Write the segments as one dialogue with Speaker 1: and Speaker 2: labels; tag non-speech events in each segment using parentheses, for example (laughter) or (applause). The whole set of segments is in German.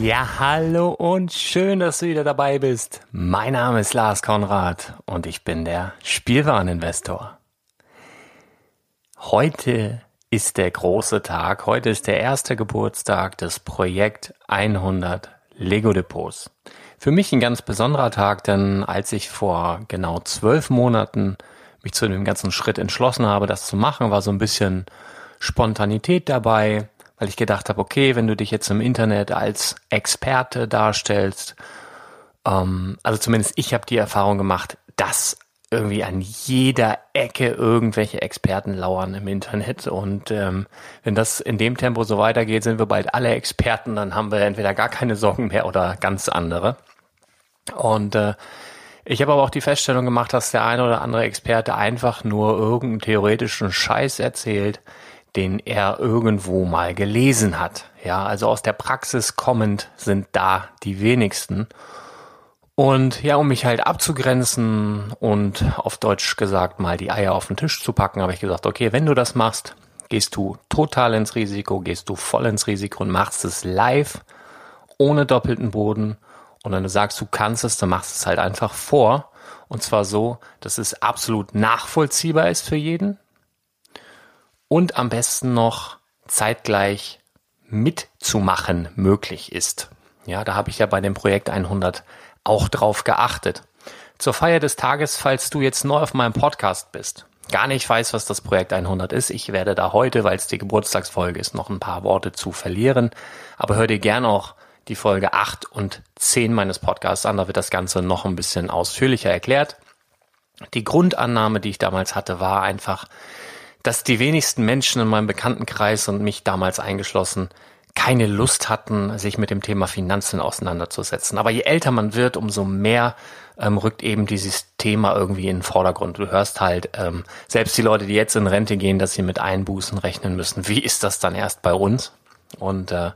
Speaker 1: Ja, hallo und schön, dass du wieder dabei bist. Mein Name ist Lars Konrad und ich bin der Spielwareninvestor. Heute ist der große Tag. Heute ist der erste Geburtstag des Projekt 100 Lego Depots. Für mich ein ganz besonderer Tag, denn als ich vor genau zwölf Monaten mich zu dem ganzen Schritt entschlossen habe, das zu machen, war so ein bisschen Spontanität dabei weil ich gedacht habe, okay, wenn du dich jetzt im Internet als Experte darstellst, ähm, also zumindest ich habe die Erfahrung gemacht, dass irgendwie an jeder Ecke irgendwelche Experten lauern im Internet. Und ähm, wenn das in dem Tempo so weitergeht, sind wir bald alle Experten, dann haben wir entweder gar keine Sorgen mehr oder ganz andere. Und äh, ich habe aber auch die Feststellung gemacht, dass der eine oder andere Experte einfach nur irgendeinen theoretischen Scheiß erzählt, den er irgendwo mal gelesen hat. Ja, also aus der Praxis kommend sind da die wenigsten. Und ja, um mich halt abzugrenzen und auf Deutsch gesagt mal die Eier auf den Tisch zu packen, habe ich gesagt, okay, wenn du das machst, gehst du total ins Risiko, gehst du voll ins Risiko und machst es live, ohne doppelten Boden. Und wenn du sagst, du kannst es, dann machst du es halt einfach vor. Und zwar so, dass es absolut nachvollziehbar ist für jeden und am besten noch zeitgleich mitzumachen möglich ist. Ja, da habe ich ja bei dem Projekt 100 auch drauf geachtet.
Speaker 2: zur Feier des Tages, falls du jetzt neu auf meinem Podcast bist, gar nicht weißt, was das Projekt 100 ist. Ich werde da heute, weil es die Geburtstagsfolge ist, noch ein paar Worte zu verlieren. Aber hör dir gern auch die Folge 8 und 10 meines Podcasts an. Da wird das Ganze noch ein bisschen ausführlicher erklärt. Die Grundannahme, die ich damals hatte, war einfach, dass die wenigsten Menschen in meinem Bekanntenkreis und mich damals eingeschlossen keine Lust hatten, sich mit dem Thema Finanzen auseinanderzusetzen. Aber je älter man wird, umso mehr ähm, rückt eben dieses Thema irgendwie in den Vordergrund. Du hörst halt, ähm, selbst die Leute, die jetzt in Rente gehen, dass sie mit Einbußen rechnen müssen. Wie ist das dann erst bei uns? Und äh,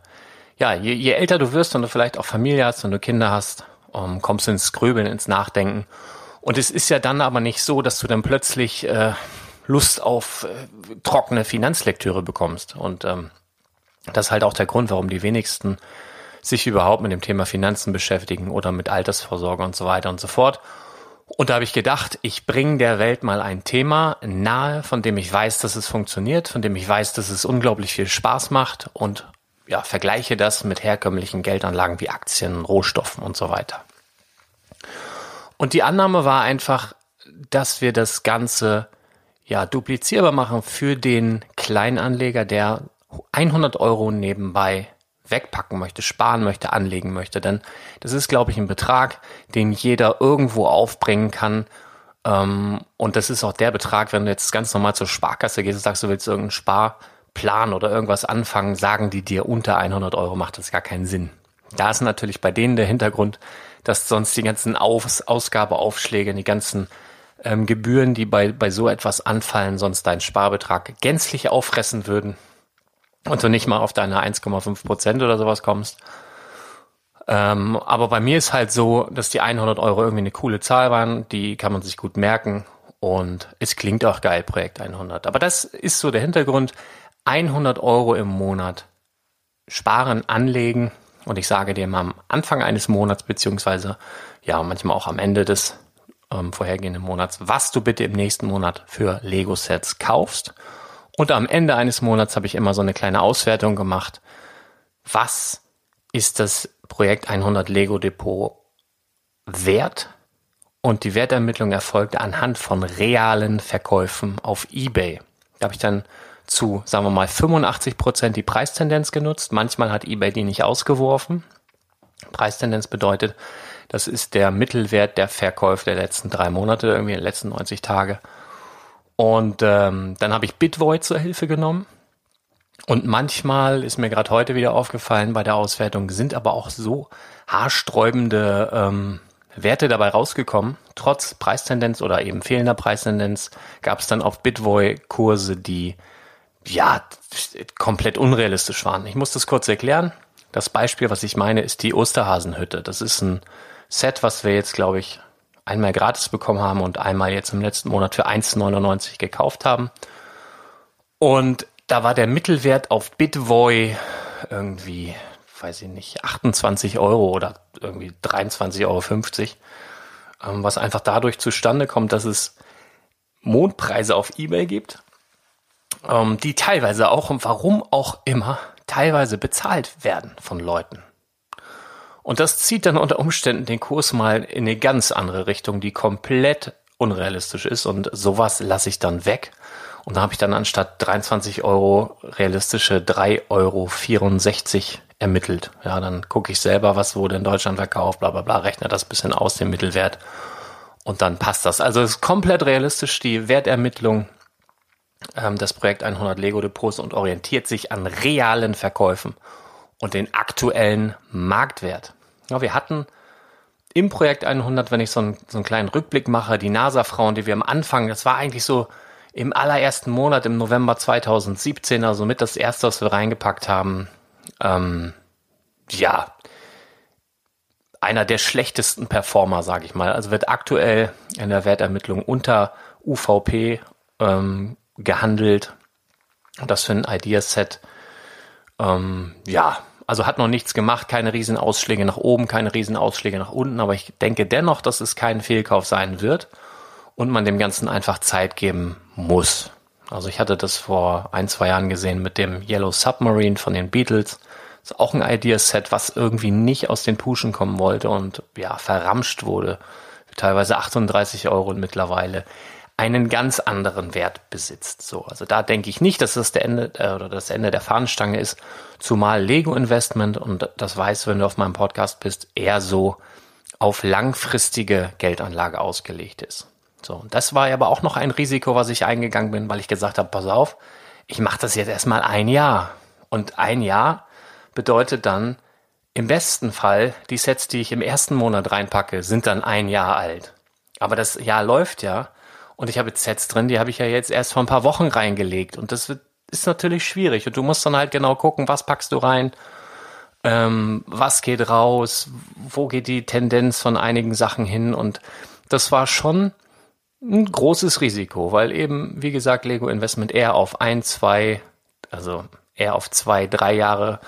Speaker 2: ja, je, je älter du wirst und du vielleicht auch Familie hast und du Kinder hast, ähm, kommst du ins Grübeln, ins Nachdenken. Und es ist ja dann aber nicht so, dass du dann plötzlich äh, Lust auf äh, trockene Finanzlektüre bekommst. Und ähm, das ist halt auch der Grund, warum die wenigsten sich überhaupt mit dem Thema Finanzen beschäftigen oder mit Altersvorsorge und so weiter und so fort. Und da habe ich gedacht, ich bringe der Welt mal ein Thema nahe, von dem ich weiß, dass es funktioniert, von dem ich weiß, dass es unglaublich viel Spaß macht und ja, vergleiche das mit herkömmlichen Geldanlagen wie Aktien, Rohstoffen und so weiter. Und die Annahme war einfach, dass wir das Ganze ja duplizierbar machen für den Kleinanleger, der 100 Euro nebenbei wegpacken möchte, sparen möchte, anlegen möchte. Denn das ist, glaube ich, ein Betrag, den jeder irgendwo aufbringen kann. Ähm, und das ist auch der Betrag, wenn du jetzt ganz normal zur Sparkasse gehst und sagst, du willst irgendeinen Sparplan oder irgendwas anfangen, sagen die dir unter 100 Euro macht das gar keinen Sinn. Da ist natürlich bei denen der Hintergrund, dass sonst die ganzen Aus Ausgabeaufschläge, die ganzen ähm, Gebühren, die bei, bei so etwas anfallen, sonst deinen Sparbetrag gänzlich auffressen würden und du nicht mal auf deine 1,5 Prozent oder sowas kommst. Ähm, aber bei mir ist halt so, dass die 100 Euro irgendwie eine coole Zahl waren, die kann man sich gut merken und es klingt auch geil, Projekt 100. Aber das ist so der Hintergrund. 100 Euro im Monat sparen, anlegen und ich sage dir mal am Anfang eines Monats beziehungsweise ja manchmal auch am Ende des ähm, vorhergehenden Monats, was du bitte im nächsten Monat für Lego-Sets kaufst und am Ende eines Monats habe ich immer so eine kleine Auswertung gemacht. Was ist das Projekt 100 Lego Depot wert? Und die Wertermittlung erfolgte anhand von realen Verkäufen auf eBay. Da habe ich dann zu, sagen wir mal, 85 Prozent die Preistendenz genutzt. Manchmal hat eBay die nicht ausgeworfen. Preistendenz bedeutet, das ist der Mittelwert der Verkäufe der letzten drei Monate, irgendwie der letzten 90 Tage. Und ähm, dann habe ich Bitvoid zur Hilfe genommen. Und manchmal ist mir gerade heute wieder aufgefallen bei der Auswertung, sind aber auch so haarsträubende ähm, Werte dabei rausgekommen. Trotz Preistendenz oder eben fehlender Preistendenz gab es dann auf Bitvoy Kurse, die ja komplett unrealistisch waren. Ich muss das kurz erklären. Das Beispiel, was ich meine, ist die Osterhasenhütte. Das ist ein Set, was wir jetzt, glaube ich, einmal gratis bekommen haben und einmal jetzt im letzten Monat für 1,99 gekauft haben. Und da war der Mittelwert auf Bitvoy irgendwie, weiß ich nicht, 28 Euro oder irgendwie 23,50 Euro, ähm, was einfach dadurch zustande kommt, dass es Mondpreise auf eBay gibt, ähm, die teilweise auch und warum auch immer teilweise bezahlt werden von Leuten. Und das zieht dann unter Umständen den Kurs mal in eine ganz andere Richtung, die komplett unrealistisch ist. Und sowas lasse ich dann weg. Und da habe ich dann anstatt 23 Euro realistische 3,64 Euro ermittelt. Ja, dann gucke ich selber, was wurde in Deutschland verkauft, bla bla bla, rechne das bisschen aus, dem Mittelwert. Und dann passt das. Also es ist komplett realistisch, die Wertermittlung ähm, des Projekt 100 Lego Depots und orientiert sich an realen Verkäufen und den aktuellen Marktwert. Ja, wir hatten im Projekt 100, wenn ich so einen, so einen kleinen Rückblick mache, die NASA-Frauen, die wir am Anfang, das war eigentlich so im allerersten Monat im November 2017, also mit das erste, was wir reingepackt haben, ähm, ja, einer der schlechtesten Performer, sage ich mal. Also wird aktuell in der Wertermittlung unter UVP ähm, gehandelt. Das für ein Ideaset, ähm, ja, also hat noch nichts gemacht, keine riesen Ausschläge nach oben, keine riesen Ausschläge nach unten, aber ich denke dennoch, dass es kein Fehlkauf sein wird und man dem Ganzen einfach Zeit geben muss. Also ich hatte das vor ein, zwei Jahren gesehen mit dem Yellow Submarine von den Beatles. Das ist auch ein Ideaset, was irgendwie nicht aus den Puschen kommen wollte und ja, verramscht wurde teilweise 38 Euro und mittlerweile einen ganz anderen Wert besitzt. So, also da denke ich nicht, dass das der Ende äh, oder das Ende der Fahnenstange ist, zumal Lego Investment und das weißt wenn du auf meinem Podcast bist, eher so auf langfristige Geldanlage ausgelegt ist. So, und das war aber auch noch ein Risiko, was ich eingegangen bin, weil ich gesagt habe, pass auf, ich mache das jetzt erstmal ein Jahr. Und ein Jahr bedeutet dann, im besten Fall, die Sets, die ich im ersten Monat reinpacke, sind dann ein Jahr alt. Aber das Jahr läuft ja und ich habe Sets drin, die habe ich ja jetzt erst vor ein paar Wochen reingelegt. Und das ist natürlich schwierig. Und du musst dann halt genau gucken, was packst du rein, ähm, was geht raus, wo geht die Tendenz von einigen Sachen hin. Und das war schon ein großes Risiko, weil eben, wie gesagt, Lego Investment eher auf ein, zwei, also eher auf zwei, drei Jahre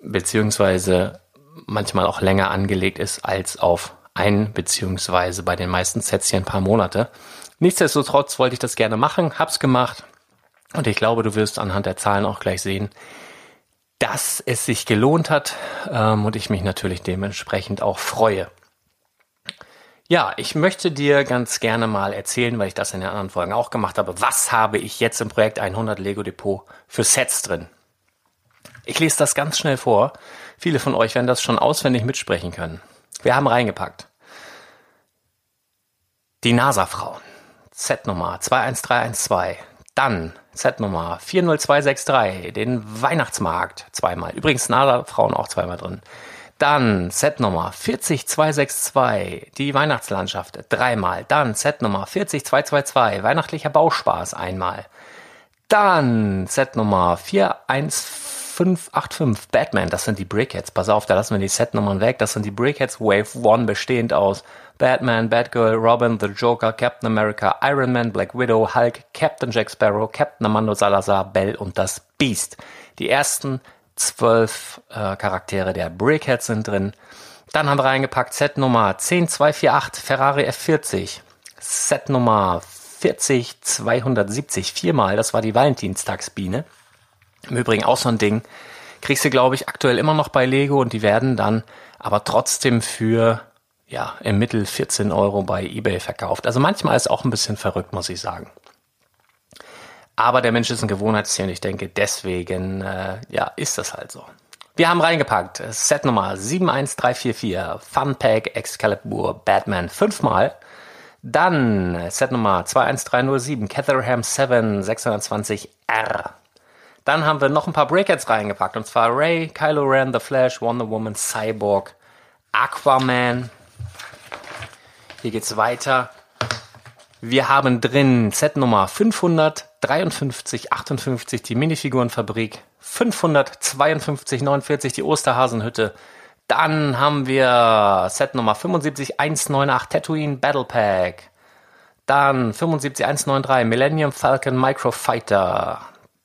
Speaker 2: beziehungsweise manchmal auch länger angelegt ist als auf ein beziehungsweise bei den meisten Sets hier ein paar Monate. Nichtsdestotrotz wollte ich das gerne machen, hab's gemacht und ich glaube, du wirst anhand der Zahlen auch gleich sehen, dass es sich gelohnt hat ähm, und ich mich natürlich dementsprechend auch freue. Ja, ich möchte dir ganz gerne mal erzählen, weil ich das in den anderen Folgen auch gemacht habe, was habe ich jetzt im Projekt 100 Lego Depot für Sets drin? Ich lese das ganz schnell vor. Viele von euch werden das schon auswendig mitsprechen können. Wir haben reingepackt. Die NASA-Frauen. Z-Nummer 21312. Dann Z-Nummer 40263, den Weihnachtsmarkt zweimal. Übrigens NASA-Frauen auch zweimal drin. Dann Z-Nummer 40262, die Weihnachtslandschaft dreimal. Dann Z-Nummer 40222, weihnachtlicher Bauspaß einmal. Dann Z-Nummer 41585, Batman, das sind die Brickheads. Pass auf, da lassen wir die Set-Nummern weg. Das sind die Brickheads Wave 1 bestehend aus Batman, Batgirl, Robin, The Joker, Captain America, Iron Man, Black Widow, Hulk, Captain Jack Sparrow, Captain Amando Salazar, Bell und das Beast. Die ersten zwölf äh, Charaktere der Brickheads sind drin. Dann haben wir reingepackt Set Nummer 10248 Ferrari F40. Set Nummer 40270 viermal, das war die Valentinstagsbiene. Im Übrigen auch so ein Ding. Kriegst du, glaube ich, aktuell immer noch bei Lego und die werden dann aber trotzdem für ja, im Mittel 14 Euro bei eBay verkauft. Also manchmal ist auch ein bisschen verrückt, muss ich sagen. Aber der Mensch ist ein Gewohnheitstier und ich denke, deswegen äh, ja, ist das halt so. Wir haben reingepackt Set Nummer 71344, Fun Pack Excalibur Batman fünfmal. Dann Set Nummer 21307, Catherham 7 620R. Dann haben wir noch ein paar Breakouts reingepackt und zwar Ray, Kylo Ren, The Flash, Wonder Woman, Cyborg, Aquaman. Hier geht's weiter. Wir haben drin Set Nummer 553, 58 die Minifigurenfabrik, 552, 49 die Osterhasenhütte. Dann haben wir Set Nummer 75, 198 Tatooine Battle Pack. Dann 75, 193 Millennium Falcon Microfighter.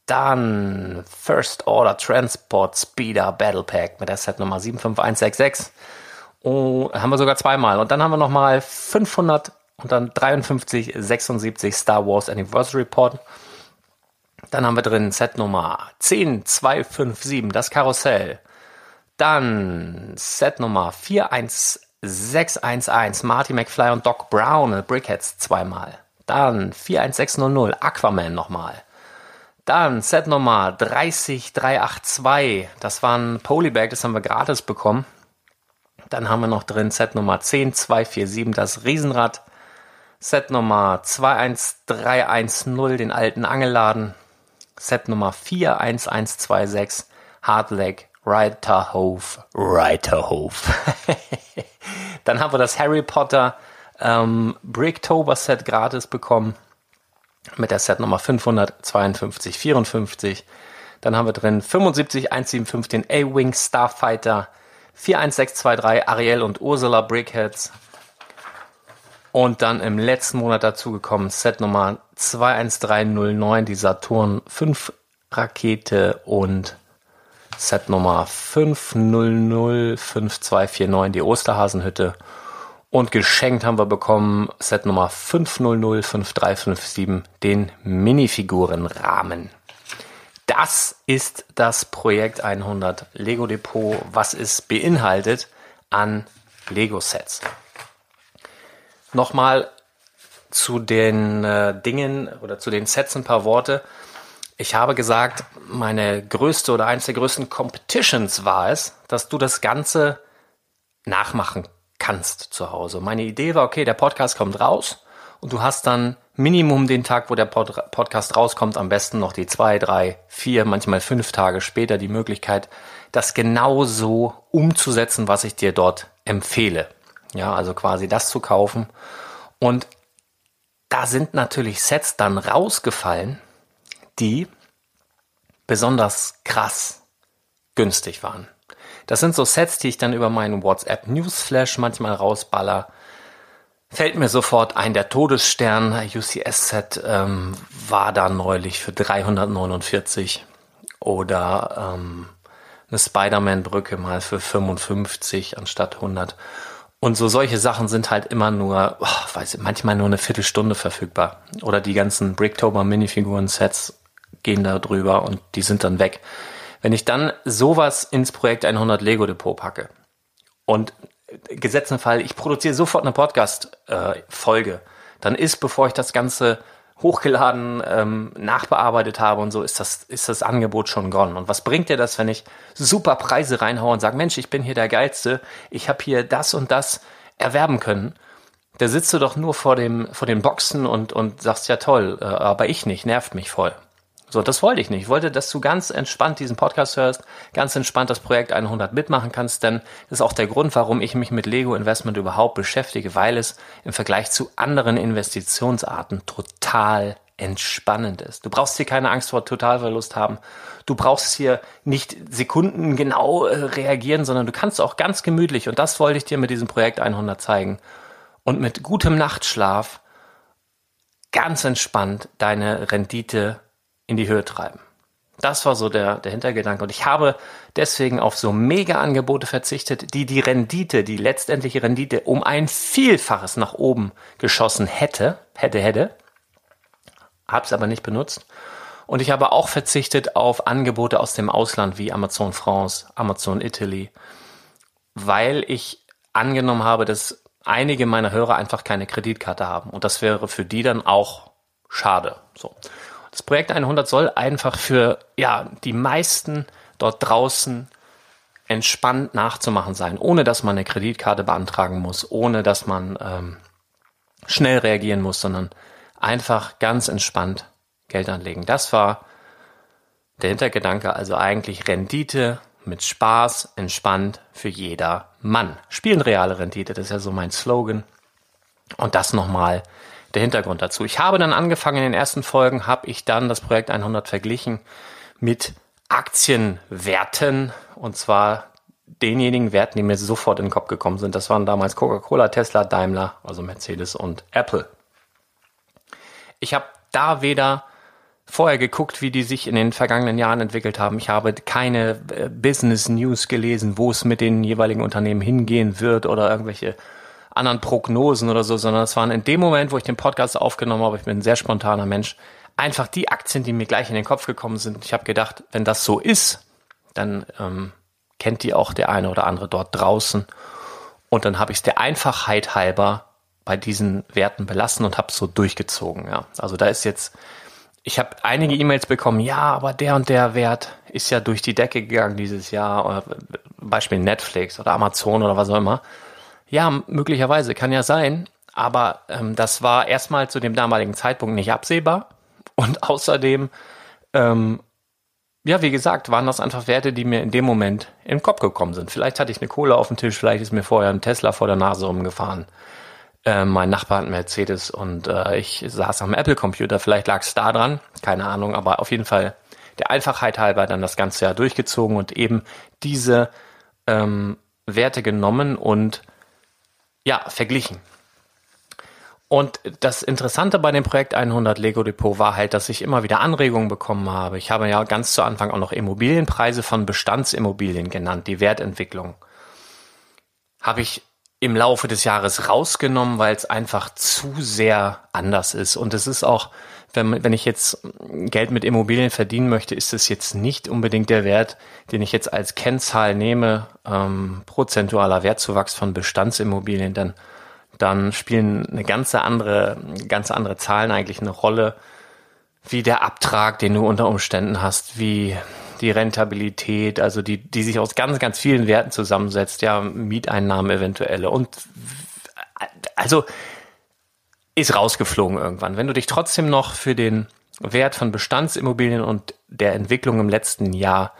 Speaker 2: Dann First Order Transport Speeder Battle Pack mit der Set Nummer 75166. Oh, haben wir sogar zweimal. Und dann haben wir nochmal 500 und dann 53, 76 Star Wars Anniversary Report. Dann haben wir drin Set Nummer 10257, das Karussell. Dann Set Nummer 41611, Marty McFly und Doc Brown, Brickheads zweimal. Dann 41600, Aquaman nochmal. Dann Set Nummer 30382, das war ein Polybag, das haben wir gratis bekommen. Dann haben wir noch drin Set Nummer 10247, das Riesenrad. Set Nummer 21310, den alten Angelladen. Set Nummer 41126, Hardleg Reiterhof. Reiterhof. (laughs) Dann haben wir das Harry Potter ähm, Bricktober Set gratis bekommen. Mit der Set Nummer 55254. Dann haben wir drin 75175 den A-Wing Starfighter. 41623 Ariel und Ursula Brickheads. Und dann im letzten Monat dazugekommen Set Nummer 21309, die Saturn 5 Rakete und Set Nummer 5005249, die Osterhasenhütte. Und geschenkt haben wir bekommen Set Nummer 5005357, den Minifigurenrahmen. Das ist das Projekt 100 Lego Depot, was es beinhaltet an Lego Sets. nochmal zu den äh, Dingen oder zu den Sets ein paar Worte. Ich habe gesagt, meine größte oder eins der größten Competitions war es, dass du das Ganze nachmachen kannst zu Hause. Meine Idee war, okay, der Podcast kommt raus und du hast dann Minimum den Tag, wo der Pod Podcast rauskommt, am besten noch die zwei, drei, vier, manchmal fünf Tage später die Möglichkeit, das genau so umzusetzen, was ich dir dort empfehle. Ja, also quasi das zu kaufen. Und da sind natürlich Sets dann rausgefallen, die besonders krass günstig waren. Das sind so Sets, die ich dann über meinen WhatsApp Newsflash manchmal rausballer. Fällt mir sofort ein, der Todesstern UCS-Set ähm, war da neulich für 349 oder ähm, eine Spider-Man-Brücke mal für 55 anstatt 100. Und so solche Sachen sind halt immer nur, oh, weiß ich, manchmal nur eine Viertelstunde verfügbar. Oder die ganzen Bricktober Minifiguren-Sets gehen da drüber und die sind dann weg. Wenn ich dann sowas ins Projekt 100 Lego Depot packe und gesetzten Fall, ich produziere sofort eine Podcast-Folge, äh, dann ist, bevor ich das Ganze hochgeladen, ähm, nachbearbeitet habe und so, ist das, ist das Angebot schon gone. Und was bringt dir das, wenn ich super Preise reinhaue und sage, Mensch, ich bin hier der Geilste, ich habe hier das und das erwerben können. Da sitzt du doch nur vor dem, vor den Boxen und, und sagst, ja toll, äh, aber ich nicht, nervt mich voll. So, das wollte ich nicht. Ich wollte, dass du ganz entspannt diesen Podcast hörst, ganz entspannt das Projekt 100 mitmachen kannst, denn das ist auch der Grund, warum ich mich mit Lego Investment überhaupt beschäftige, weil es im Vergleich zu anderen Investitionsarten total entspannend ist. Du brauchst hier keine Angst vor Totalverlust haben. Du brauchst hier nicht Sekunden genau äh, reagieren, sondern du kannst auch ganz gemütlich, und das wollte ich dir mit diesem Projekt 100 zeigen, und mit gutem Nachtschlaf ganz entspannt deine Rendite in die Höhe treiben. Das war so der, der Hintergedanke. Und ich habe deswegen auf so Mega-Angebote verzichtet, die die Rendite, die letztendliche Rendite um ein Vielfaches nach oben geschossen hätte, hätte, hätte. Hab's aber nicht benutzt. Und ich habe auch verzichtet auf Angebote aus dem Ausland wie Amazon France, Amazon Italy, weil ich angenommen habe, dass einige meiner Hörer einfach keine Kreditkarte haben. Und das wäre für die dann auch schade. So. Das Projekt 100 soll einfach für ja, die meisten dort draußen entspannt nachzumachen sein, ohne dass man eine Kreditkarte beantragen muss, ohne dass man ähm, schnell reagieren muss, sondern einfach ganz entspannt Geld anlegen. Das war der Hintergedanke, also eigentlich Rendite mit Spaß, entspannt für jeder Mann. Spielen reale Rendite, das ist ja so mein Slogan. Und das nochmal der Hintergrund dazu. Ich habe dann angefangen, in den ersten Folgen habe ich dann das Projekt 100 verglichen mit Aktienwerten und zwar denjenigen Werten, die mir sofort in den Kopf gekommen sind. Das waren damals Coca-Cola, Tesla, Daimler, also Mercedes und Apple. Ich habe da weder vorher geguckt, wie die sich in den vergangenen Jahren entwickelt haben. Ich habe keine äh, Business News gelesen, wo es mit den jeweiligen Unternehmen hingehen wird oder irgendwelche anderen Prognosen oder so, sondern es waren in dem Moment, wo ich den Podcast aufgenommen habe, ich bin ein sehr spontaner Mensch, einfach die Aktien, die mir gleich in den Kopf gekommen sind. Ich habe gedacht, wenn das so ist, dann ähm, kennt die auch der eine oder andere dort draußen. Und dann habe ich es der Einfachheit halber bei diesen Werten belassen und habe so durchgezogen. Ja. Also da ist jetzt, ich habe einige E-Mails bekommen, ja, aber der und der Wert ist ja durch die Decke gegangen dieses Jahr. Oder Beispiel Netflix oder Amazon oder was auch immer. Ja, möglicherweise, kann ja sein. Aber ähm, das war erstmal zu dem damaligen Zeitpunkt nicht absehbar. Und (laughs) außerdem, ähm, ja, wie gesagt, waren das einfach Werte, die mir in dem Moment in den Kopf gekommen sind. Vielleicht hatte ich eine Kohle auf dem Tisch, vielleicht ist mir vorher ein Tesla vor der Nase rumgefahren. Äh, mein Nachbar hat einen Mercedes und äh, ich saß am Apple-Computer. Vielleicht lag es da dran, keine Ahnung, aber auf jeden Fall der Einfachheit halber dann das ganze Jahr durchgezogen und eben diese ähm, Werte genommen und ja, verglichen. Und das Interessante bei dem Projekt 100 Lego Depot war halt, dass ich immer wieder Anregungen bekommen habe. Ich habe ja ganz zu Anfang auch noch Immobilienpreise von Bestandsimmobilien genannt, die Wertentwicklung. Habe ich im Laufe des Jahres rausgenommen, weil es einfach zu sehr anders ist. Und es ist auch, wenn, wenn ich jetzt Geld mit Immobilien verdienen möchte, ist es jetzt nicht unbedingt der Wert, den ich jetzt als Kennzahl nehme, ähm, prozentualer Wertzuwachs von Bestandsimmobilien, denn dann spielen eine ganze andere, ganz andere Zahlen eigentlich eine Rolle, wie der Abtrag, den du unter Umständen hast, wie die Rentabilität, also die, die sich aus ganz, ganz vielen Werten zusammensetzt, ja, Mieteinnahmen eventuelle und also ist rausgeflogen irgendwann. Wenn du dich trotzdem noch für den Wert von Bestandsimmobilien und der Entwicklung im letzten Jahr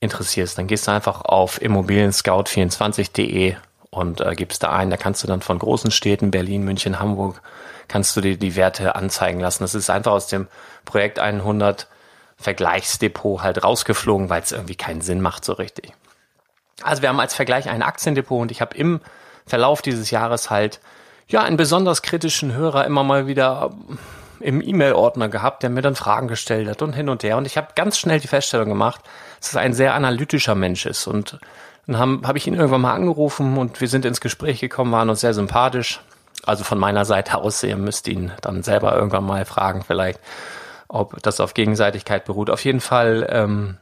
Speaker 2: interessierst, dann gehst du einfach auf immobilienscout24.de und äh, gibst da ein. Da kannst du dann von großen Städten, Berlin, München, Hamburg, kannst du dir die Werte anzeigen lassen. Das ist einfach aus dem Projekt 100 Vergleichsdepot halt rausgeflogen, weil es irgendwie keinen Sinn macht so richtig. Also wir haben als Vergleich ein Aktiendepot und ich habe im Verlauf dieses Jahres halt ja einen besonders kritischen Hörer immer mal wieder im E-Mail-Ordner gehabt, der mir dann Fragen gestellt hat und hin und her. Und ich habe ganz schnell die Feststellung gemacht, dass er ein sehr analytischer Mensch ist. Und dann habe hab ich ihn irgendwann mal angerufen und wir sind ins Gespräch gekommen, waren uns sehr sympathisch. Also von meiner Seite aus, ihr müsst ihn dann selber irgendwann mal fragen, vielleicht, ob das auf Gegenseitigkeit beruht. Auf jeden Fall, ähm,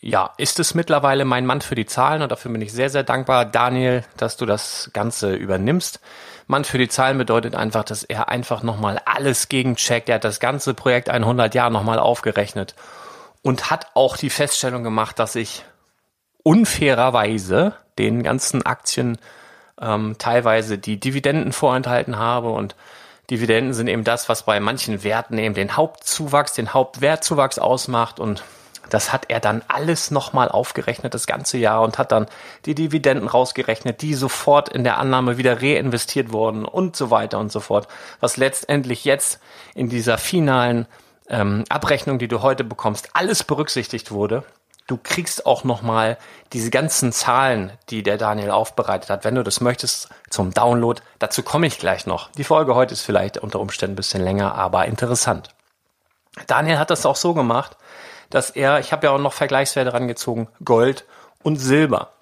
Speaker 2: ja, ist es mittlerweile mein Mann für die Zahlen und dafür bin ich sehr, sehr dankbar, Daniel, dass du das Ganze übernimmst. Mann für die Zahlen bedeutet einfach, dass er einfach nochmal alles gegencheckt. Er hat das ganze Projekt 100 Jahre nochmal aufgerechnet und hat auch die Feststellung gemacht, dass ich unfairerweise den ganzen Aktien ähm, teilweise die Dividenden vorenthalten habe und Dividenden sind eben das, was bei manchen Werten eben den Hauptzuwachs, den Hauptwertzuwachs ausmacht und das hat er dann alles nochmal aufgerechnet, das ganze Jahr, und hat dann die Dividenden rausgerechnet, die sofort in der Annahme wieder reinvestiert wurden und so weiter und so fort. Was letztendlich jetzt in dieser finalen ähm, Abrechnung, die du heute bekommst, alles berücksichtigt wurde du kriegst auch nochmal diese ganzen Zahlen, die der Daniel aufbereitet hat, wenn du das möchtest, zum Download. Dazu komme ich gleich noch. Die Folge heute ist vielleicht unter Umständen ein bisschen länger, aber interessant. Daniel hat das auch so gemacht, dass er, ich habe ja auch noch Vergleichswerte rangezogen, Gold und Silber.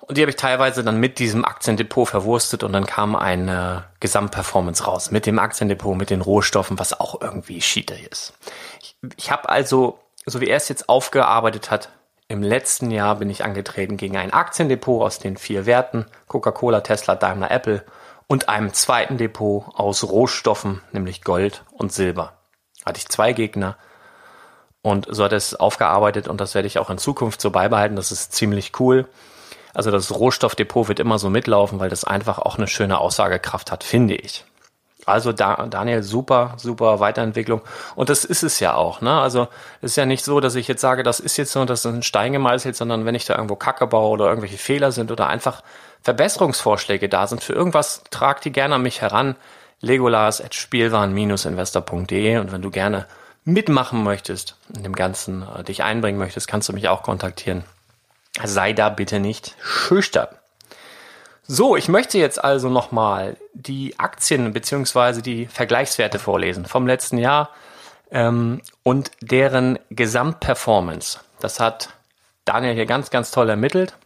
Speaker 2: Und die habe ich teilweise dann mit diesem Aktiendepot verwurstet und dann kam eine Gesamtperformance raus mit dem Aktiendepot, mit den Rohstoffen, was auch irgendwie Schiete ist. Ich, ich habe also so wie er es jetzt aufgearbeitet hat, im letzten Jahr bin ich angetreten gegen ein Aktiendepot aus den vier Werten, Coca-Cola, Tesla, Daimler, Apple und einem zweiten Depot aus Rohstoffen, nämlich Gold und Silber. Hatte ich zwei Gegner und so hat er es aufgearbeitet und das werde ich auch in Zukunft so beibehalten. Das ist ziemlich cool. Also das Rohstoffdepot wird immer so mitlaufen, weil das einfach auch eine schöne Aussagekraft hat, finde ich. Also da, Daniel, super, super Weiterentwicklung. Und das ist es ja auch. Ne? Also es ist ja nicht so, dass ich jetzt sage, das ist jetzt so, das ist ein Stein gemeißelt, sondern wenn ich da irgendwo Kacke baue oder irgendwelche Fehler sind oder einfach Verbesserungsvorschläge da sind für irgendwas, trag die gerne an mich heran. Legolas at spielwaren-investor.de und wenn du gerne mitmachen möchtest, in dem Ganzen äh, dich einbringen möchtest, kannst du mich auch kontaktieren. Sei da bitte nicht schüchtern. So, ich möchte jetzt also nochmal die Aktien beziehungsweise die Vergleichswerte vorlesen vom letzten Jahr ähm, und deren Gesamtperformance. Das hat Daniel hier ganz, ganz toll ermittelt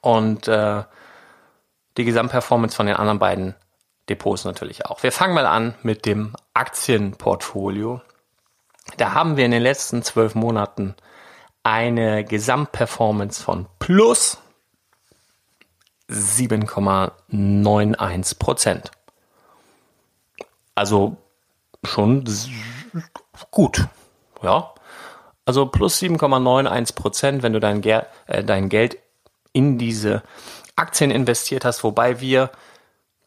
Speaker 2: und äh, die Gesamtperformance von den anderen beiden Depots natürlich auch. Wir fangen mal an mit dem Aktienportfolio. Da haben wir in den letzten zwölf Monaten eine Gesamtperformance von plus 7,91 Prozent. Also schon gut, ja. Also plus 7,91 Prozent, wenn du dein, Ger äh, dein Geld in diese Aktien investiert hast, wobei wir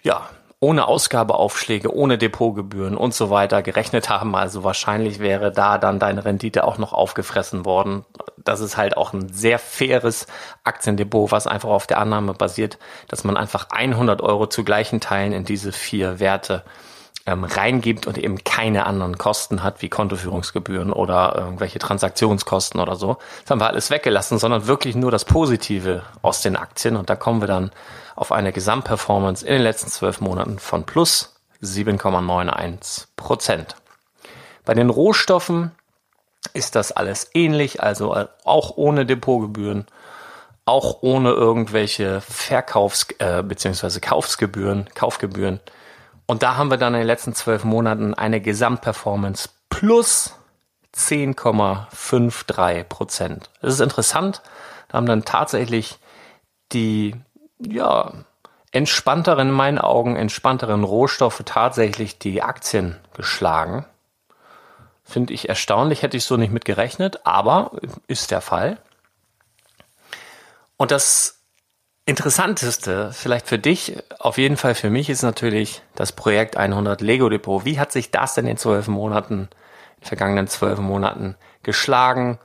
Speaker 2: ja ohne Ausgabeaufschläge, ohne Depotgebühren und so weiter gerechnet haben. Also wahrscheinlich wäre da dann deine Rendite auch noch aufgefressen worden. Das ist halt auch ein sehr faires Aktiendepot, was einfach auf der Annahme basiert, dass man einfach 100 Euro zu gleichen Teilen in diese vier Werte ähm, reingibt und eben keine anderen Kosten hat, wie Kontoführungsgebühren oder irgendwelche Transaktionskosten oder so. Das haben wir alles weggelassen, sondern wirklich nur das Positive aus den Aktien. Und da kommen wir dann auf eine Gesamtperformance in den letzten zwölf Monaten von plus 7,91 Prozent. Bei den Rohstoffen ist das alles ähnlich, also auch ohne Depotgebühren, auch ohne irgendwelche Verkaufs- äh, bzw. Kaufsgebühren, Kaufgebühren. Und da haben wir dann in den letzten zwölf Monaten eine Gesamtperformance plus 10,53 Prozent. Das ist interessant. Da haben dann tatsächlich die ja, entspannteren, in meinen Augen, entspannteren Rohstoffe tatsächlich die Aktien geschlagen. Finde ich erstaunlich, hätte ich so nicht mit gerechnet, aber ist der Fall. Und das Interessanteste, vielleicht für dich, auf jeden Fall für mich, ist natürlich das Projekt 100 Lego Depot. Wie hat sich das in zwölf Monaten, in den vergangenen zwölf Monaten geschlagen?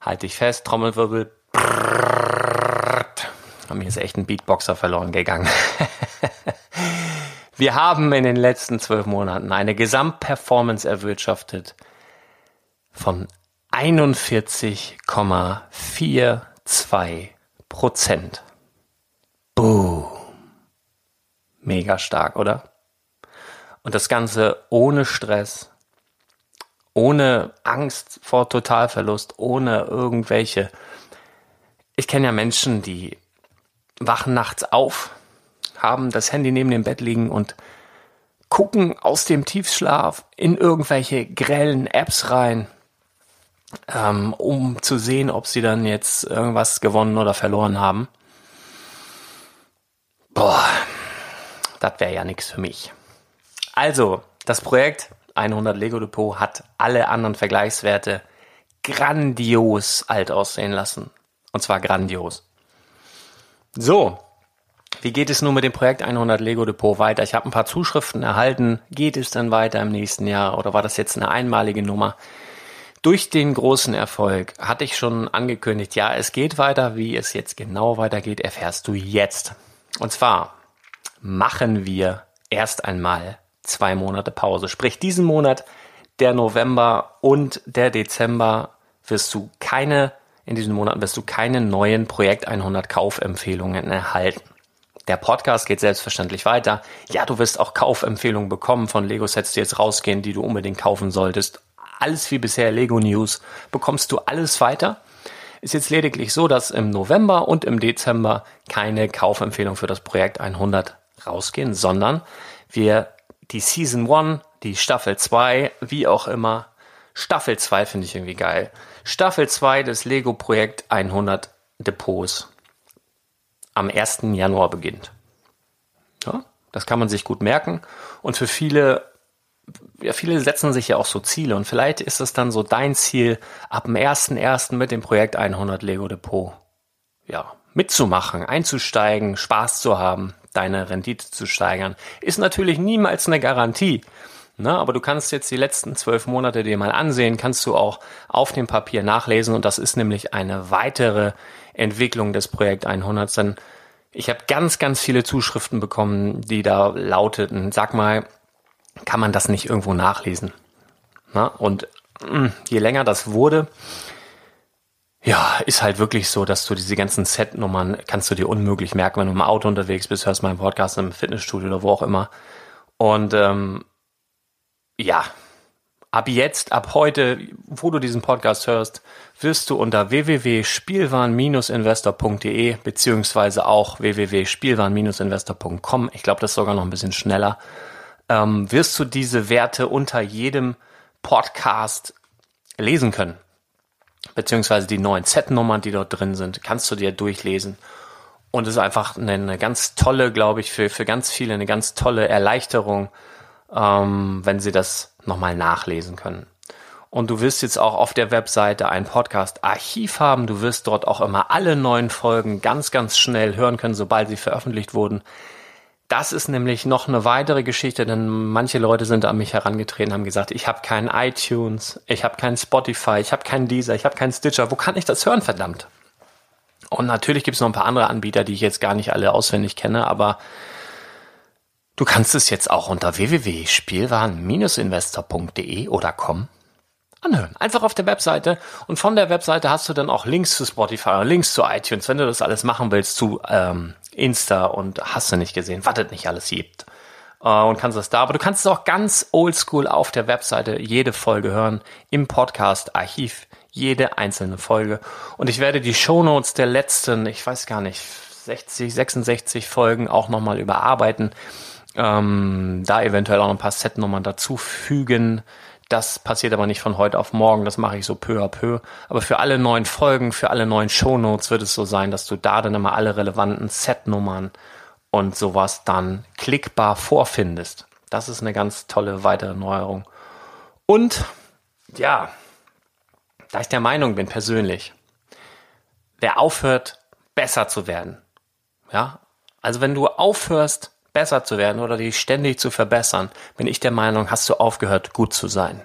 Speaker 2: Halte ich fest, Trommelwirbel. Brrrt. Mir ist echt ein Beatboxer verloren gegangen. (laughs) Wir haben in den letzten zwölf Monaten eine Gesamtperformance erwirtschaftet von 41,42 Prozent. Boom. Mega stark, oder? Und das Ganze ohne Stress, ohne Angst vor Totalverlust, ohne irgendwelche. Ich kenne ja Menschen, die wachen nachts auf, haben das Handy neben dem Bett liegen und gucken aus dem Tiefschlaf in irgendwelche grellen Apps rein, ähm, um zu sehen, ob sie dann jetzt irgendwas gewonnen oder verloren haben. Boah, das wäre ja nichts für mich. Also, das Projekt 100 Lego Depot hat alle anderen Vergleichswerte grandios alt aussehen lassen. Und zwar grandios. So, wie geht es nun mit dem Projekt 100 Lego Depot weiter? Ich habe ein paar Zuschriften erhalten. Geht es dann weiter im nächsten Jahr oder war das jetzt eine einmalige Nummer? Durch den großen Erfolg hatte ich schon angekündigt, ja, es geht weiter. Wie es jetzt genau weitergeht, erfährst du jetzt. Und zwar machen wir erst einmal zwei Monate Pause. Sprich, diesen Monat, der November und der Dezember, wirst du keine, in diesen Monaten wirst du keine neuen Projekt 100 Kaufempfehlungen erhalten. Der Podcast geht selbstverständlich weiter. Ja, du wirst auch Kaufempfehlungen bekommen von Lego-Sets, die jetzt rausgehen, die du unbedingt kaufen solltest. Alles wie bisher Lego News bekommst du alles weiter. Ist jetzt lediglich so, dass im November und im Dezember keine Kaufempfehlung für das Projekt 100 rausgehen, sondern wir die Season 1, die Staffel 2, wie auch immer, Staffel 2 finde ich irgendwie geil. Staffel 2 des Lego Projekt 100 Depots am 1. Januar beginnt. Ja, das kann man sich gut merken. Und für viele ja, viele setzen sich ja auch so Ziele und vielleicht ist es dann so dein Ziel, ab dem 1.1. mit dem Projekt 100 Lego Depot, ja, mitzumachen, einzusteigen, Spaß zu haben, deine Rendite zu steigern. Ist natürlich niemals eine Garantie. Ne? Aber du kannst jetzt die letzten zwölf Monate dir mal ansehen, kannst du auch auf dem Papier nachlesen und das ist nämlich eine weitere Entwicklung des Projekt 100. Denn ich habe ganz, ganz viele Zuschriften bekommen, die da lauteten, sag mal, kann man das nicht irgendwo nachlesen. Na? Und mm, je länger das wurde, ja, ist halt wirklich so, dass du diese ganzen Set-Nummern kannst du dir unmöglich merken, wenn du im Auto unterwegs bist, hörst meinen Podcast im Fitnessstudio oder wo auch immer. Und ähm, ja, ab jetzt, ab heute, wo du diesen Podcast hörst, wirst du unter www.spielwaren-investor.de beziehungsweise auch www.spielwaren-investor.com, ich glaube, das ist sogar noch ein bisschen schneller, ähm, wirst du diese Werte unter jedem Podcast lesen können. Beziehungsweise die neuen Z-Nummern, die dort drin sind, kannst du dir durchlesen. Und es ist einfach eine, eine ganz tolle, glaube ich, für, für ganz viele eine ganz tolle Erleichterung, ähm, wenn sie das nochmal nachlesen können. Und du wirst jetzt auch auf der Webseite ein Podcast-Archiv haben. Du wirst dort auch immer alle neuen Folgen ganz, ganz schnell hören können, sobald sie veröffentlicht wurden. Das ist nämlich noch eine weitere Geschichte, denn manche Leute sind an mich herangetreten, haben gesagt, ich habe keinen iTunes, ich habe keinen Spotify, ich habe keinen Deezer, ich habe keinen Stitcher. Wo kann ich das hören, verdammt? Und natürlich gibt es noch ein paar andere Anbieter, die ich jetzt gar nicht alle auswendig kenne, aber du kannst es jetzt auch unter www.spielwaren-investor.de oder com anhören. Einfach auf der Webseite und von der Webseite hast du dann auch Links zu Spotify, Links zu iTunes, wenn du das alles machen willst, zu ähm, Insta und hast du nicht gesehen, was es nicht alles gibt. Äh, und kannst das da, aber du kannst es auch ganz oldschool auf der Webseite jede Folge hören, im Podcast-Archiv, jede einzelne Folge. Und ich werde die Shownotes der letzten, ich weiß gar nicht, 60, 66 Folgen auch nochmal überarbeiten. Ähm, da eventuell auch ein paar Setnummern dazufügen. Das passiert aber nicht von heute auf morgen, das mache ich so peu à peu. Aber für alle neuen Folgen, für alle neuen Shownotes wird es so sein, dass du da dann immer alle relevanten Setnummern und sowas dann klickbar vorfindest. Das ist eine ganz tolle weitere Neuerung. Und ja, da ich der Meinung bin persönlich, wer aufhört, besser zu werden, ja, also wenn du aufhörst, besser zu werden oder dich ständig zu verbessern, bin ich der Meinung, hast du aufgehört, gut zu sein.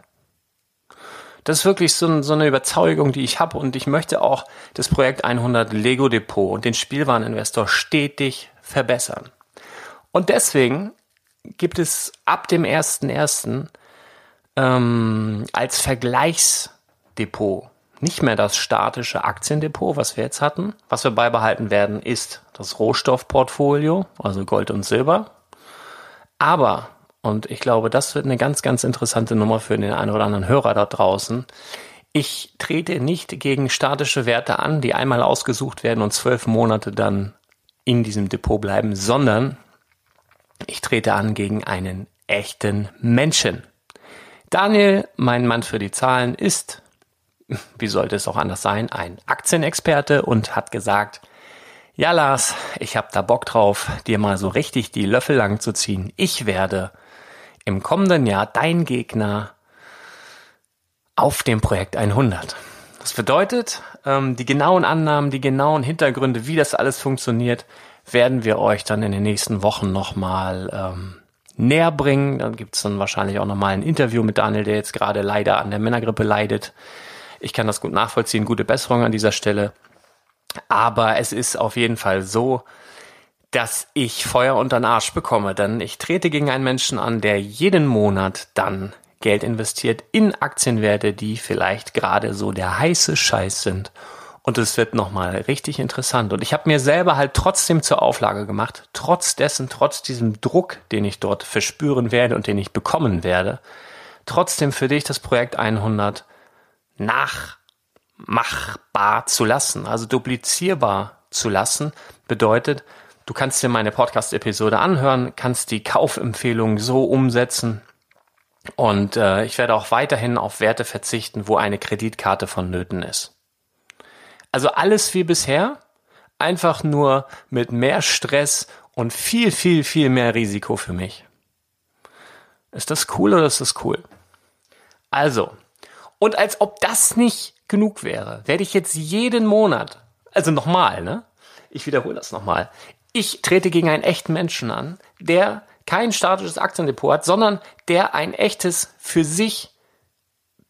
Speaker 2: Das ist wirklich so, so eine Überzeugung, die ich habe und ich möchte auch das Projekt 100 Lego Depot und den Spielwareninvestor stetig verbessern. Und deswegen gibt es ab dem 1.1. Ähm, als Vergleichsdepot nicht mehr das statische Aktiendepot, was wir jetzt hatten. Was wir beibehalten werden, ist das Rohstoffportfolio, also Gold und Silber. Aber, und ich glaube, das wird eine ganz, ganz interessante Nummer für den einen oder anderen Hörer da draußen. Ich trete nicht gegen statische Werte an, die einmal ausgesucht werden und zwölf Monate dann in diesem Depot bleiben, sondern ich trete an gegen einen echten Menschen. Daniel, mein Mann für die Zahlen, ist wie sollte es auch anders sein, ein Aktienexperte und hat gesagt, ja Lars, ich habe da Bock drauf, dir mal so richtig die Löffel lang zu ziehen. Ich werde im kommenden Jahr dein Gegner auf dem Projekt 100. Das bedeutet, ähm, die genauen Annahmen, die genauen Hintergründe, wie das alles funktioniert, werden wir euch dann in den nächsten Wochen nochmal ähm, näher bringen. Dann gibt's dann wahrscheinlich auch nochmal ein Interview mit Daniel, der jetzt gerade leider an der Männergrippe leidet. Ich kann das gut nachvollziehen, gute Besserung an dieser Stelle. Aber es ist auf jeden Fall so, dass ich Feuer unter den Arsch bekomme, denn ich trete gegen einen Menschen an, der jeden Monat dann Geld investiert in Aktienwerte, die vielleicht gerade so der heiße Scheiß sind. Und es wird nochmal richtig interessant. Und ich habe mir selber halt trotzdem zur Auflage gemacht, trotz dessen, trotz diesem Druck, den ich dort verspüren werde und den ich bekommen werde, trotzdem für dich das Projekt 100 nachmachbar zu lassen, also duplizierbar zu lassen, bedeutet, du kannst dir meine Podcast-Episode anhören, kannst die Kaufempfehlung so umsetzen und äh, ich werde auch weiterhin auf Werte verzichten, wo eine Kreditkarte vonnöten ist. Also alles wie bisher, einfach nur mit mehr Stress und viel, viel, viel mehr Risiko für mich. Ist das cool oder ist das cool? Also, und als ob das nicht genug wäre, werde ich jetzt jeden Monat, also nochmal, ne? Ich wiederhole das nochmal. Ich trete gegen einen echten Menschen an, der kein statisches Aktiendepot hat, sondern der ein echtes, für sich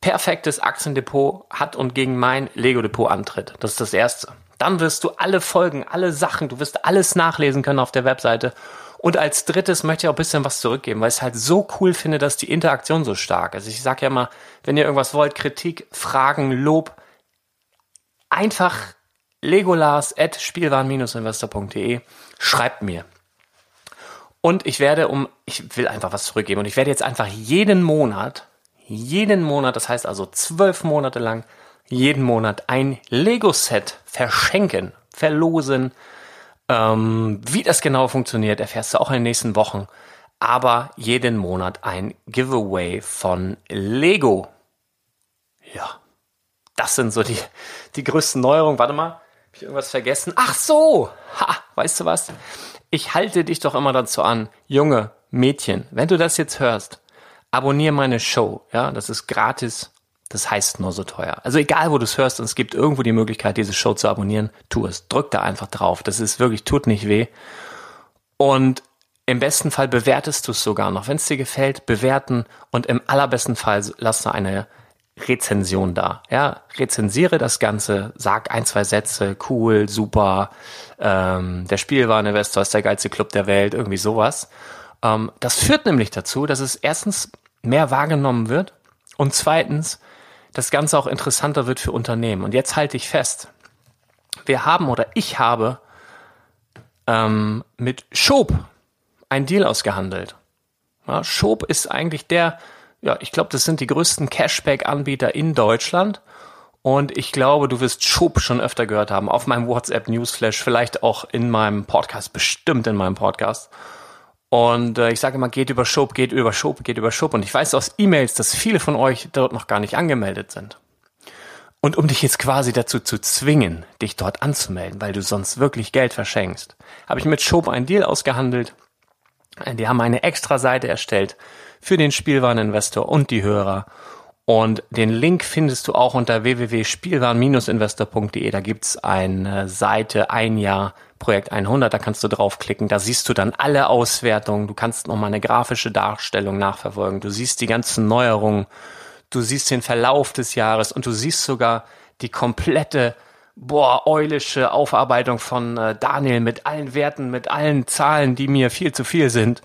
Speaker 2: perfektes Aktiendepot hat und gegen mein Lego-Depot antritt. Das ist das Erste. Dann wirst du alle Folgen, alle Sachen, du wirst alles nachlesen können auf der Webseite und als drittes möchte ich auch ein bisschen was zurückgeben, weil ich es halt so cool finde, dass die Interaktion so stark ist. Ich sage ja immer, wenn ihr irgendwas wollt, Kritik, Fragen, Lob, einfach legolas at spielwaren-investor.de, schreibt mir. Und ich werde um, ich will einfach was zurückgeben und ich werde jetzt einfach jeden Monat, jeden Monat, das heißt also zwölf Monate lang, jeden Monat ein Lego-Set verschenken, verlosen, ähm, wie das genau funktioniert, erfährst du auch in den nächsten Wochen. Aber jeden Monat ein Giveaway von Lego. Ja, das sind so die, die größten Neuerungen. Warte mal, habe ich irgendwas vergessen? Ach so, ha, weißt du was? Ich halte dich doch immer dazu an, Junge, Mädchen, wenn du das jetzt hörst, abonniere meine Show. Ja, das ist gratis das heißt nur so teuer. Also egal, wo du es hörst und es gibt irgendwo die Möglichkeit, diese Show zu abonnieren, tu es. Drück da einfach drauf. Das ist wirklich, tut nicht weh. Und im besten Fall bewertest du es sogar noch. Wenn es dir gefällt, bewerten und im allerbesten Fall lass du eine Rezension da. Ja, rezensiere das Ganze, sag ein, zwei Sätze, cool, super, ähm, der Spielwareninvestor ist der geilste Club der Welt, irgendwie sowas. Ähm, das führt nämlich dazu, dass es erstens mehr wahrgenommen wird und zweitens, das Ganze auch interessanter wird für Unternehmen. Und jetzt halte ich fest, wir haben oder ich habe ähm, mit Schob ein Deal ausgehandelt. Ja, Schob ist eigentlich der, ja, ich glaube, das sind die größten Cashback-Anbieter in Deutschland. Und ich glaube, du wirst Schob schon öfter gehört haben, auf meinem WhatsApp Newsflash, vielleicht auch in meinem Podcast, bestimmt in meinem Podcast. Und äh, ich sage immer, geht über Schub, geht über Schub, geht über Schub. Und ich weiß aus E-Mails, dass viele von euch dort noch gar nicht angemeldet sind. Und um dich jetzt quasi dazu zu zwingen, dich dort anzumelden, weil du sonst wirklich Geld verschenkst, habe ich mit Schob einen Deal ausgehandelt. Die haben eine extra Seite erstellt für den Spielwareninvestor und die Hörer. Und den Link findest du auch unter www.spielwaren-investor.de. Da gibt's eine Seite, ein Jahr Projekt 100, da kannst du draufklicken. Da siehst du dann alle Auswertungen. Du kannst nochmal eine grafische Darstellung nachverfolgen. Du siehst die ganzen Neuerungen. Du siehst den Verlauf des Jahres und du siehst sogar die komplette boah, eulische Aufarbeitung von äh, Daniel mit allen Werten, mit allen Zahlen, die mir viel zu viel sind.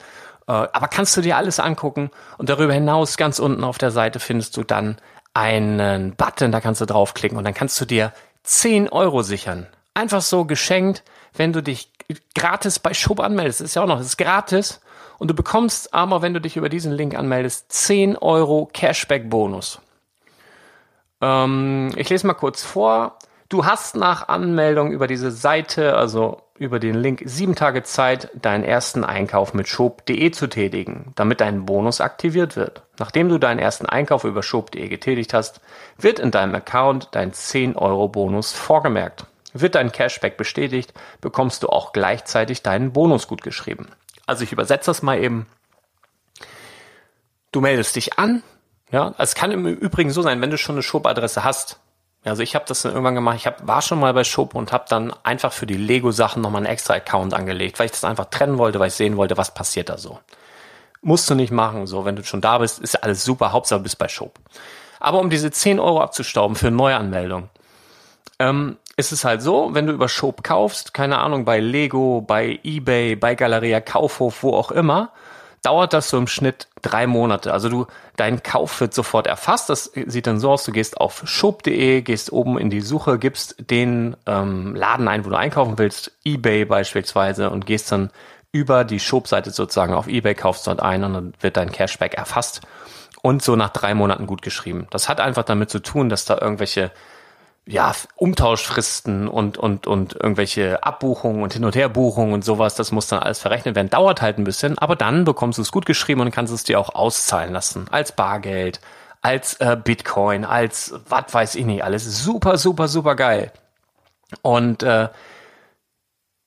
Speaker 2: Äh, aber kannst du dir alles angucken und darüber hinaus ganz unten auf der Seite findest du dann einen Button, da kannst du draufklicken und dann kannst du dir 10 Euro sichern. Einfach so geschenkt, wenn du dich gratis bei Schub anmeldest. Das ist ja auch noch, das ist gratis. Und du bekommst aber, wenn du dich über diesen Link anmeldest, 10 Euro Cashback-Bonus. Ähm, ich lese mal kurz vor. Du hast nach Anmeldung über diese Seite, also über den Link, sieben Tage Zeit, deinen ersten Einkauf mit Shop.de zu tätigen, damit dein Bonus aktiviert wird. Nachdem du deinen ersten Einkauf über Shop.de getätigt hast, wird in deinem Account dein 10 Euro Bonus vorgemerkt. Wird dein Cashback bestätigt, bekommst du auch gleichzeitig deinen Bonus gut geschrieben. Also ich übersetze das mal eben. Du meldest dich an. Ja, es kann im Übrigen so sein, wenn du schon eine Shop-Adresse hast, also ich habe das dann irgendwann gemacht. Ich hab, war schon mal bei Shop und habe dann einfach für die Lego-Sachen nochmal einen extra Account angelegt, weil ich das einfach trennen wollte, weil ich sehen wollte, was passiert da so. Musst du nicht machen. So, wenn du schon da bist, ist alles super. Hauptsache du bist bei Shop. Aber um diese 10 Euro abzustauben für Neuanmeldung, ähm, ist es halt so, wenn du über Shop kaufst, keine Ahnung, bei Lego, bei Ebay, bei Galeria Kaufhof, wo auch immer, dauert das so im Schnitt drei Monate. Also du, dein Kauf wird sofort erfasst. Das sieht dann so aus, du gehst auf shop.de, gehst oben in die Suche, gibst den ähm, Laden ein, wo du einkaufen willst, eBay beispielsweise, und gehst dann über die Shop-Seite sozusagen auf eBay, kaufst dort ein und dann wird dein Cashback erfasst und so nach drei Monaten gut geschrieben. Das hat einfach damit zu tun, dass da irgendwelche ja, Umtauschfristen und, und, und irgendwelche Abbuchungen und Hin- und Herbuchungen und sowas, das muss dann alles verrechnet werden. Dauert halt ein bisschen, aber dann bekommst du es gut geschrieben und kannst es dir auch auszahlen lassen. Als Bargeld, als äh, Bitcoin, als was weiß ich nicht, alles super, super, super geil. Und äh,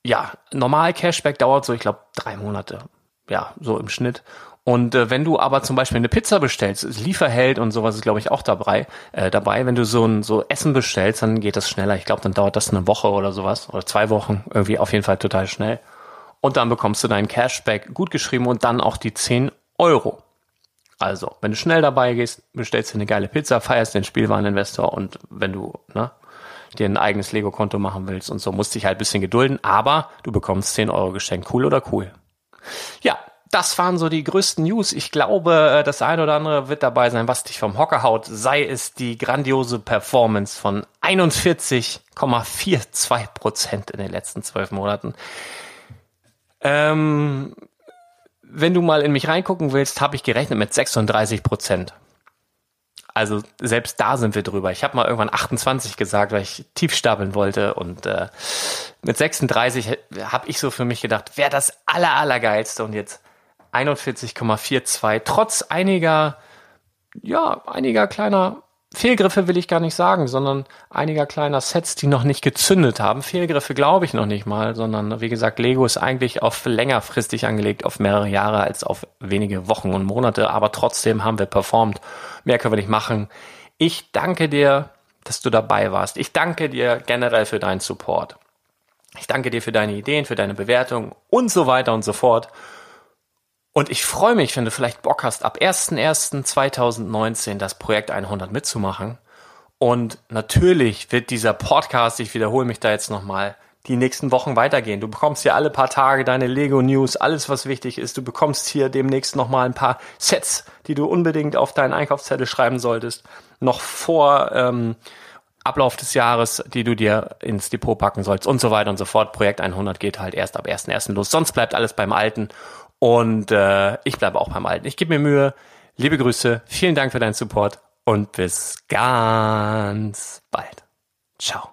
Speaker 2: ja, normal Cashback dauert so, ich glaube, drei Monate. Ja, so im Schnitt. Und äh, wenn du aber zum Beispiel eine Pizza bestellst, Lieferheld und sowas ist, glaube ich, auch dabei, äh, dabei. Wenn du so ein so Essen bestellst, dann geht das schneller. Ich glaube, dann dauert das eine Woche oder sowas oder zwei Wochen. Irgendwie auf jeden Fall total schnell. Und dann bekommst du deinen Cashback gut geschrieben und dann auch die 10 Euro. Also, wenn du schnell dabei gehst, bestellst du eine geile Pizza, feierst den Spielwareninvestor und wenn du ne, dir ein eigenes Lego-Konto machen willst und so, musst dich halt bisschen gedulden, aber du bekommst 10 Euro geschenkt. Cool oder cool? Ja, das waren so die größten News. Ich glaube, äh, das eine oder andere wird dabei sein, was dich vom Hocker haut. Sei es die grandiose Performance von 41,42 Prozent in den letzten zwölf Monaten. Ähm, wenn du mal in mich reingucken willst, habe ich gerechnet mit 36 Prozent. Also selbst da sind wir drüber. Ich habe mal irgendwann 28 gesagt, weil ich tief stapeln wollte und äh, mit 36 habe ich so für mich gedacht, wäre das aller allergeilste und jetzt 41,42. Trotz einiger, ja, einiger kleiner Fehlgriffe will ich gar nicht sagen, sondern einiger kleiner Sets, die noch nicht gezündet haben. Fehlgriffe glaube ich noch nicht mal, sondern wie gesagt, Lego ist eigentlich auf längerfristig angelegt, auf mehrere Jahre als auf wenige Wochen und Monate, aber trotzdem haben wir performt. Mehr können wir nicht machen. Ich danke dir, dass du dabei warst. Ich danke dir generell für deinen Support. Ich danke dir für deine Ideen, für deine Bewertung und so weiter und so fort. Und ich freue mich, wenn du vielleicht Bock hast, ab 01.01.2019 das Projekt 100 mitzumachen. Und natürlich wird dieser Podcast, ich wiederhole mich da jetzt nochmal, die nächsten Wochen weitergehen. Du bekommst hier alle paar Tage deine Lego News, alles was wichtig ist. Du bekommst hier demnächst nochmal ein paar Sets, die du unbedingt auf deinen Einkaufszettel schreiben solltest, noch vor ähm, Ablauf des Jahres, die du dir ins Depot packen sollst und so weiter und so fort. Projekt 100 geht halt erst ab 1.1. los. Sonst bleibt alles beim Alten. Und äh, ich bleibe auch beim Alten. Ich gebe mir Mühe. Liebe Grüße, vielen Dank für deinen Support und bis ganz bald. Ciao.